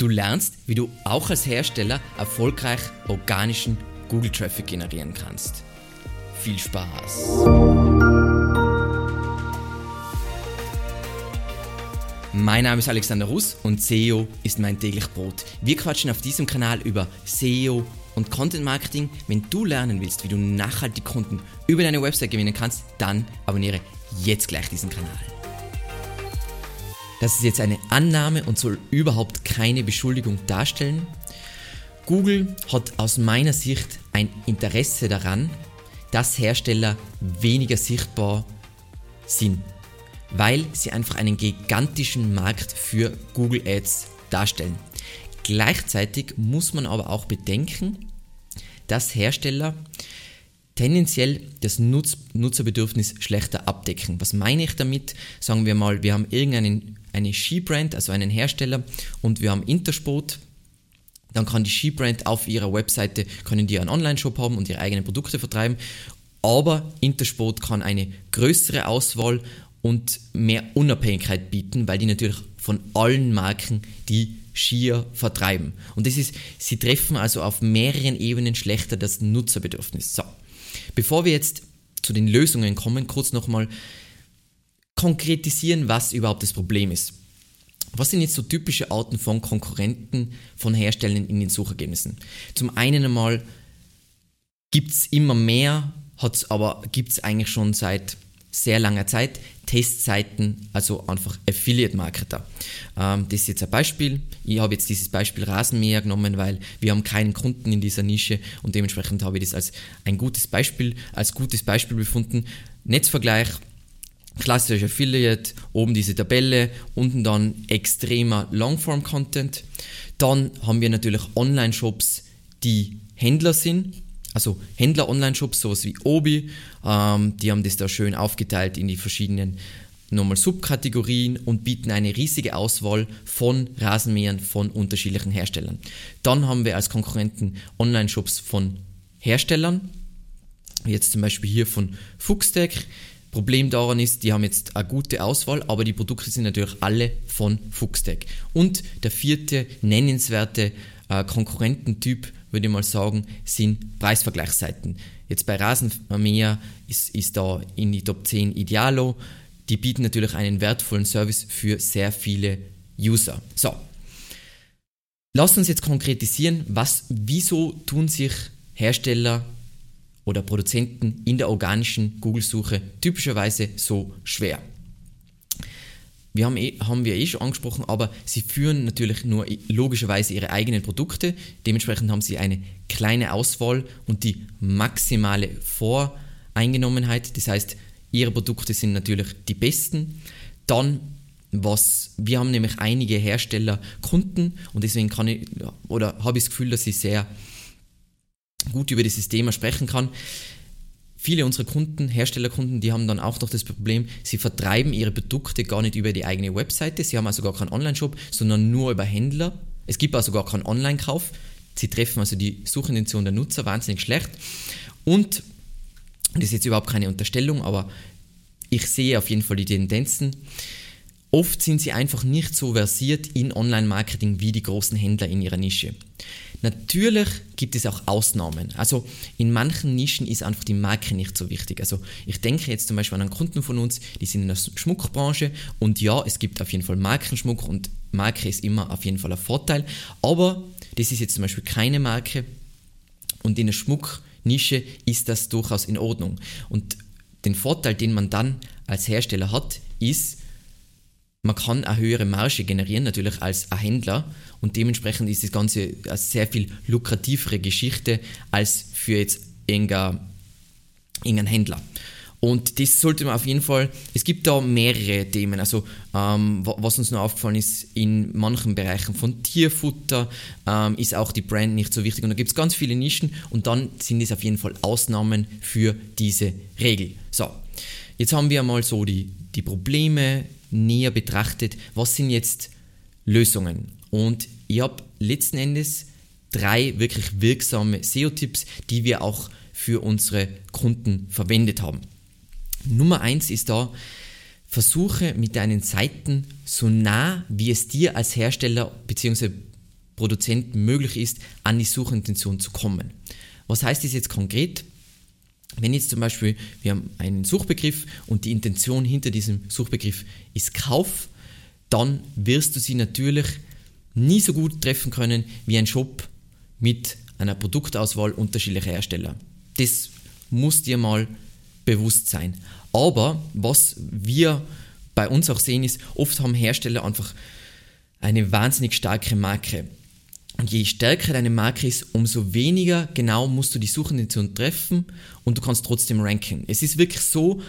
Du lernst, wie du auch als Hersteller erfolgreich organischen Google Traffic generieren kannst. Viel Spaß! Mein Name ist Alexander Russ und SEO ist mein täglich Brot. Wir quatschen auf diesem Kanal über SEO und Content Marketing. Wenn du lernen willst, wie du nachhaltig Kunden über deine Website gewinnen kannst, dann abonniere jetzt gleich diesen Kanal. Das ist jetzt eine Annahme und soll überhaupt keine Beschuldigung darstellen. Google hat aus meiner Sicht ein Interesse daran, dass Hersteller weniger sichtbar sind, weil sie einfach einen gigantischen Markt für Google Ads darstellen. Gleichzeitig muss man aber auch bedenken, dass Hersteller tendenziell das Nutz Nutzerbedürfnis schlechter abdecken. Was meine ich damit? Sagen wir mal, wir haben irgendeinen eine Skibrand, also einen Hersteller, und wir haben Intersport. Dann kann die Skibrand auf ihrer Webseite können die einen Online-Shop haben und ihre eigenen Produkte vertreiben. Aber Intersport kann eine größere Auswahl und mehr Unabhängigkeit bieten, weil die natürlich von allen Marken die Skier vertreiben. Und das ist, sie treffen also auf mehreren Ebenen schlechter das Nutzerbedürfnis. So, bevor wir jetzt zu den Lösungen kommen, kurz nochmal konkretisieren, was überhaupt das Problem ist. Was sind jetzt so typische Arten von Konkurrenten von Herstellern in den Suchergebnissen? Zum einen einmal gibt es immer mehr, hat's aber gibt es eigentlich schon seit sehr langer Zeit Testseiten, also einfach Affiliate-Marketer. Ähm, das ist jetzt ein Beispiel. Ich habe jetzt dieses Beispiel Rasenmäher genommen, weil wir haben keinen Kunden in dieser Nische und dementsprechend habe ich das als ein gutes Beispiel, als gutes Beispiel befunden. Netzvergleich klassischer Affiliate, oben diese Tabelle, unten dann extremer Longform-Content. Dann haben wir natürlich Online-Shops, die Händler sind, also Händler-Online-Shops, sowas wie Obi, ähm, die haben das da schön aufgeteilt in die verschiedenen nochmal Subkategorien und bieten eine riesige Auswahl von Rasenmähern von unterschiedlichen Herstellern. Dann haben wir als Konkurrenten Online-Shops von Herstellern, jetzt zum Beispiel hier von Fuchstech, Problem daran ist, die haben jetzt eine gute Auswahl, aber die Produkte sind natürlich alle von Fuchstech. Und der vierte nennenswerte äh, Konkurrententyp, würde ich mal sagen, sind Preisvergleichsseiten. Jetzt bei Rasenmäher ist, ist da in die Top 10 Idealo. Die bieten natürlich einen wertvollen Service für sehr viele User. So. Lasst uns jetzt konkretisieren, was, wieso tun sich Hersteller oder Produzenten in der organischen Google-Suche typischerweise so schwer. Wir haben, eh, haben wir eh schon angesprochen, aber sie führen natürlich nur logischerweise ihre eigenen Produkte. Dementsprechend haben sie eine kleine Auswahl und die maximale Voreingenommenheit. Das heißt, ihre Produkte sind natürlich die besten. Dann was wir haben nämlich einige Hersteller Kunden und deswegen kann ich oder habe ich das Gefühl, dass sie sehr gut über dieses Thema sprechen kann. Viele unserer Kunden, Herstellerkunden, die haben dann auch noch das Problem, sie vertreiben ihre Produkte gar nicht über die eigene Webseite. Sie haben also gar keinen Online-Shop, sondern nur über Händler. Es gibt also gar keinen Online-Kauf. Sie treffen also die Suchintention der Nutzer wahnsinnig schlecht. Und, das ist jetzt überhaupt keine Unterstellung, aber ich sehe auf jeden Fall die Tendenzen. Oft sind sie einfach nicht so versiert in Online-Marketing wie die großen Händler in ihrer Nische. Natürlich gibt es auch Ausnahmen. Also in manchen Nischen ist einfach die Marke nicht so wichtig. Also ich denke jetzt zum Beispiel an einen Kunden von uns, die sind in der Schmuckbranche und ja, es gibt auf jeden Fall Markenschmuck und Marke ist immer auf jeden Fall ein Vorteil. Aber das ist jetzt zum Beispiel keine Marke und in der Schmucknische ist das durchaus in Ordnung. Und den Vorteil, den man dann als Hersteller hat, ist, man kann eine höhere Marge generieren, natürlich als ein Händler. Und dementsprechend ist das Ganze eine sehr viel lukrativere Geschichte als für jetzt irgendein, irgendein Händler. Und das sollte man auf jeden Fall, es gibt da mehrere Themen. Also, ähm, was uns noch aufgefallen ist, in manchen Bereichen von Tierfutter ähm, ist auch die Brand nicht so wichtig. Und da gibt es ganz viele Nischen und dann sind es auf jeden Fall Ausnahmen für diese Regel. So, jetzt haben wir mal so die, die Probleme näher betrachtet, was sind jetzt Lösungen. Und ich habe letzten Endes drei wirklich wirksame SEO-Tipps, die wir auch für unsere Kunden verwendet haben. Nummer eins ist da, versuche mit deinen Seiten so nah, wie es dir als Hersteller bzw. Produzenten möglich ist, an die Suchintention zu kommen. Was heißt das jetzt konkret? Wenn jetzt zum Beispiel wir haben einen Suchbegriff und die Intention hinter diesem Suchbegriff ist Kauf, dann wirst du sie natürlich nie so gut treffen können wie ein Shop mit einer Produktauswahl unterschiedlicher Hersteller. Das muss dir mal bewusst sein. Aber was wir bei uns auch sehen ist, oft haben Hersteller einfach eine wahnsinnig starke Marke. Und je stärker deine Marke ist, umso weniger genau musst du die Suchintention treffen und du kannst trotzdem ranken. Es ist wirklich so,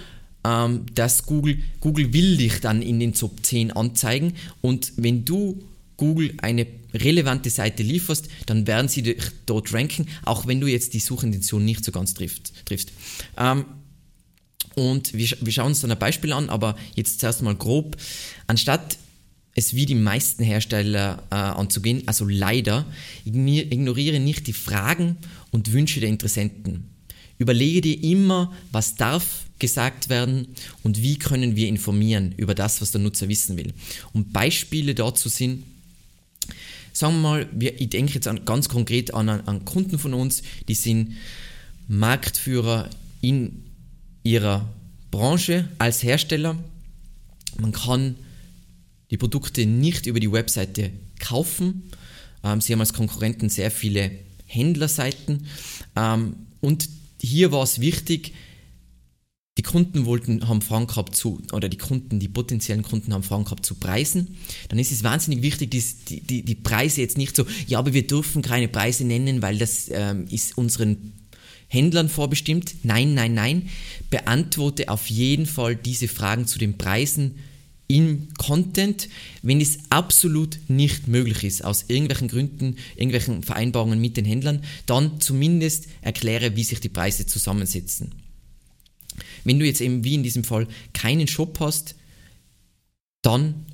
ähm, dass Google, Google will dich dann in den Top 10 anzeigen und wenn du Google eine relevante Seite lieferst, dann werden sie dich dort ranken, auch wenn du jetzt die Suchintention nicht so ganz trifft, triffst. Ähm, und wir, wir schauen uns dann ein Beispiel an, aber jetzt zuerst mal grob. Anstatt es wie die meisten Hersteller äh, anzugehen, also leider, ignoriere nicht die Fragen und Wünsche der Interessenten. Überlege dir immer, was darf gesagt werden und wie können wir informieren über das, was der Nutzer wissen will. Und Beispiele dazu sind, sagen wir mal, wir, ich denke jetzt an, ganz konkret an, an Kunden von uns, die sind Marktführer in ihrer Branche als Hersteller. Man kann die Produkte nicht über die Webseite kaufen. Ähm, sie haben als Konkurrenten sehr viele Händlerseiten. Ähm, und hier war es wichtig, die Kunden wollten, haben Fragen gehabt zu, oder die Kunden, die potenziellen Kunden haben Fragen gehabt zu Preisen. Dann ist es wahnsinnig wichtig, die, die, die Preise jetzt nicht so, ja, aber wir dürfen keine Preise nennen, weil das ähm, ist unseren Händlern vorbestimmt. Nein, nein, nein. Beantworte auf jeden Fall diese Fragen zu den Preisen im Content, wenn es absolut nicht möglich ist, aus irgendwelchen Gründen, irgendwelchen Vereinbarungen mit den Händlern, dann zumindest erkläre, wie sich die Preise zusammensetzen. Wenn du jetzt eben wie in diesem Fall keinen Shop hast, dann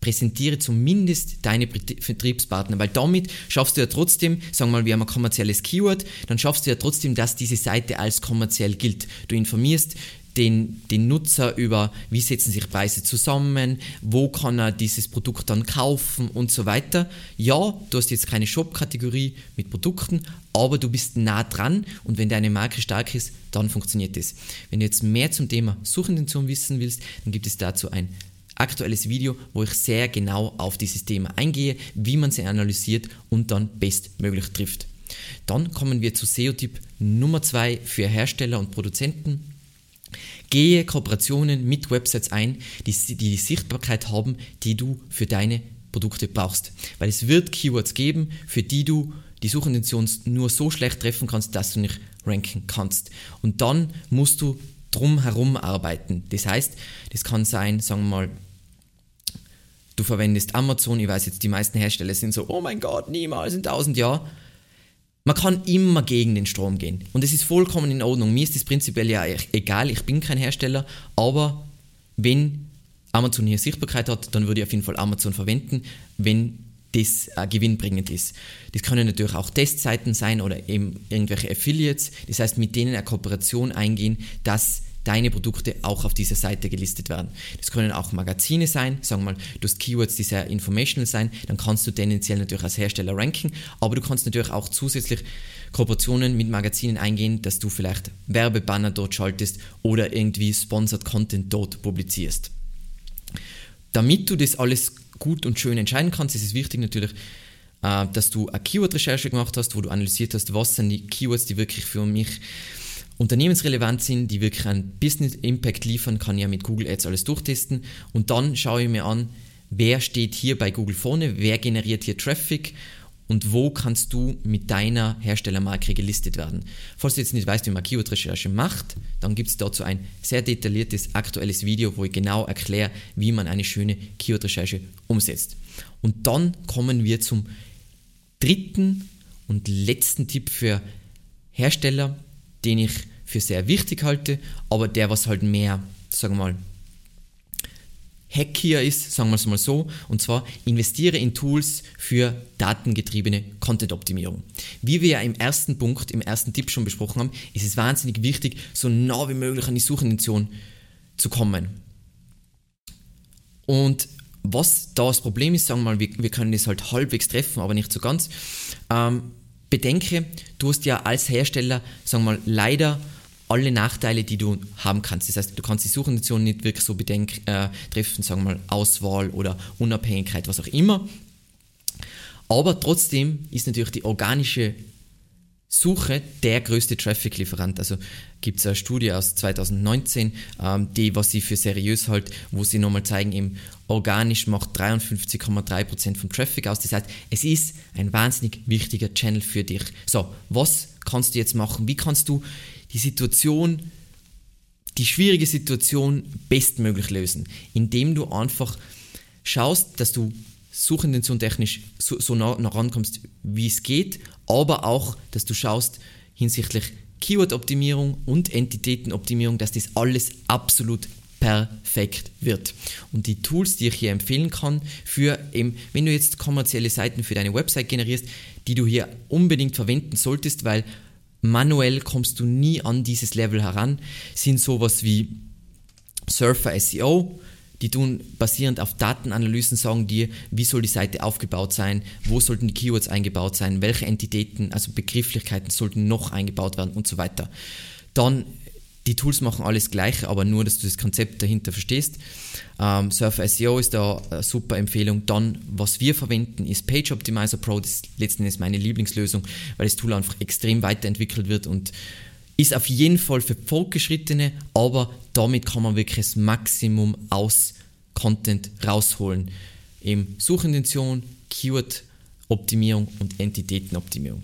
präsentiere zumindest deine Vertriebspartner, weil damit schaffst du ja trotzdem, sagen wir mal, wir haben ein kommerzielles Keyword, dann schaffst du ja trotzdem, dass diese Seite als kommerziell gilt. Du informierst den, den Nutzer über, wie setzen sich Preise zusammen, wo kann er dieses Produkt dann kaufen und so weiter. Ja, du hast jetzt keine Shop-Kategorie mit Produkten, aber du bist nah dran und wenn deine Marke stark ist, dann funktioniert es. Wenn du jetzt mehr zum Thema Suchintention wissen willst, dann gibt es dazu ein aktuelles Video, wo ich sehr genau auf dieses Thema eingehe, wie man sie analysiert und dann bestmöglich trifft. Dann kommen wir zu SEO-Tipp Nummer 2 für Hersteller und Produzenten. Gehe Kooperationen mit Websites ein, die, die die Sichtbarkeit haben, die du für deine Produkte brauchst. Weil es wird Keywords geben, für die du die Suchintention nur so schlecht treffen kannst, dass du nicht ranken kannst. Und dann musst du drum herum arbeiten. Das heißt, das kann sein, sagen wir mal, du verwendest Amazon, ich weiß jetzt, die meisten Hersteller sind so, oh mein Gott, niemals in tausend Jahren. Man kann immer gegen den Strom gehen. Und es ist vollkommen in Ordnung. Mir ist das prinzipiell ja egal, ich bin kein Hersteller, aber wenn Amazon hier Sichtbarkeit hat, dann würde ich auf jeden Fall Amazon verwenden, wenn das äh, gewinnbringend ist. Das können natürlich auch Testseiten sein oder eben irgendwelche Affiliates. Das heißt, mit denen eine Kooperation eingehen, dass deine Produkte auch auf dieser Seite gelistet werden. Das können auch Magazine sein, sagen wir mal, du hast Keywords, die sehr informational sein, dann kannst du tendenziell natürlich als Hersteller ranken, aber du kannst natürlich auch zusätzlich Kooperationen mit Magazinen eingehen, dass du vielleicht Werbebanner dort schaltest oder irgendwie Sponsored Content dort publizierst. Damit du das alles gut und schön entscheiden kannst, ist es wichtig natürlich, äh, dass du eine Keyword-Recherche gemacht hast, wo du analysiert hast, was sind die Keywords, die wirklich für mich unternehmensrelevant sind, die wirklich einen Business Impact liefern, kann ich ja mit Google Ads alles durchtesten und dann schaue ich mir an, wer steht hier bei Google vorne, wer generiert hier Traffic und wo kannst du mit deiner Herstellermarke gelistet werden. Falls du jetzt nicht weißt, wie man Keyword-Recherche macht, dann gibt es dazu ein sehr detailliertes aktuelles Video, wo ich genau erkläre, wie man eine schöne Keyword-Recherche umsetzt. Und dann kommen wir zum dritten und letzten Tipp für Hersteller, den ich für sehr wichtig halte, aber der was halt mehr, sagen wir mal, hackier ist, sagen wir es mal so, und zwar investiere in Tools für datengetriebene Content-Optimierung. Wie wir ja im ersten Punkt, im ersten Tipp schon besprochen haben, ist es wahnsinnig wichtig, so nah wie möglich an die Suchintention zu kommen. Und was da das Problem ist, sagen wir mal, wir, wir können das halt halbwegs treffen, aber nicht so ganz. Ähm, bedenke, du hast ja als Hersteller, sagen wir mal, leider alle Nachteile, die du haben kannst. Das heißt, du kannst die Suchintention nicht wirklich so bedenk äh, treffen, sagen wir mal Auswahl oder Unabhängigkeit, was auch immer. Aber trotzdem ist natürlich die organische Suche der größte Traffic-Lieferant. Also gibt es eine Studie aus 2019, ähm, die, was sie für seriös halt, wo sie nochmal zeigen, eben organisch macht 53,3% vom Traffic aus. Das heißt, es ist ein wahnsinnig wichtiger Channel für dich. So, was kannst du jetzt machen? Wie kannst du die Situation, die schwierige Situation bestmöglich lösen? Indem du einfach schaust, dass du Suchintention technisch so, so nah, nah rankommst, wie es geht, aber auch, dass du schaust hinsichtlich Keyword-Optimierung und Entitätenoptimierung, dass das alles absolut perfekt wird. Und die Tools, die ich hier empfehlen kann, für eben, wenn du jetzt kommerzielle Seiten für deine Website generierst, die du hier unbedingt verwenden solltest, weil manuell kommst du nie an dieses Level heran, sind sowas wie Surfer SEO, die tun basierend auf Datenanalysen sagen dir, wie soll die Seite aufgebaut sein, wo sollten die Keywords eingebaut sein, welche Entitäten, also Begrifflichkeiten sollten noch eingebaut werden und so weiter. Dann die Tools machen alles gleich, aber nur, dass du das Konzept dahinter verstehst. Ähm, Surfer SEO ist da eine super Empfehlung. Dann, was wir verwenden, ist Page Optimizer Pro. Das ist letzten Endes meine Lieblingslösung, weil das Tool einfach extrem weiterentwickelt wird und ist auf jeden Fall für Fortgeschrittene, aber damit kann man wirklich das Maximum aus Content rausholen. Eben Suchintention, Keyword-Optimierung und Entitätenoptimierung.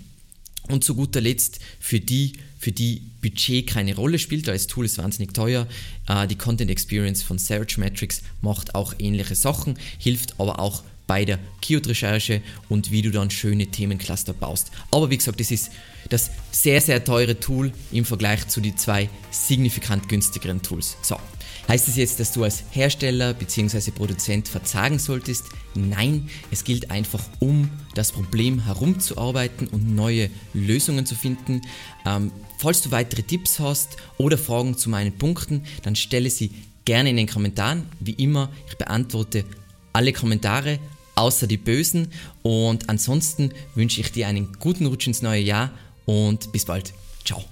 Und zu guter Letzt für die, für die Budget keine Rolle spielt, das Tool ist wahnsinnig teuer. Äh, die Content Experience von Search Metrics macht auch ähnliche Sachen, hilft aber auch bei der Keyword-Recherche und wie du dann schöne Themencluster baust. Aber wie gesagt, das ist das sehr, sehr teure Tool im Vergleich zu den zwei signifikant günstigeren Tools. So, heißt das jetzt, dass du als Hersteller bzw. Produzent verzagen solltest? Nein, es gilt einfach, um das Problem herumzuarbeiten und neue Lösungen zu finden. Ähm, falls du weitere Tipps hast oder Fragen zu meinen Punkten, dann stelle sie gerne in den Kommentaren. Wie immer, ich beantworte alle Kommentare, außer die Bösen. Und ansonsten wünsche ich dir einen guten Rutsch ins neue Jahr und bis bald. Ciao.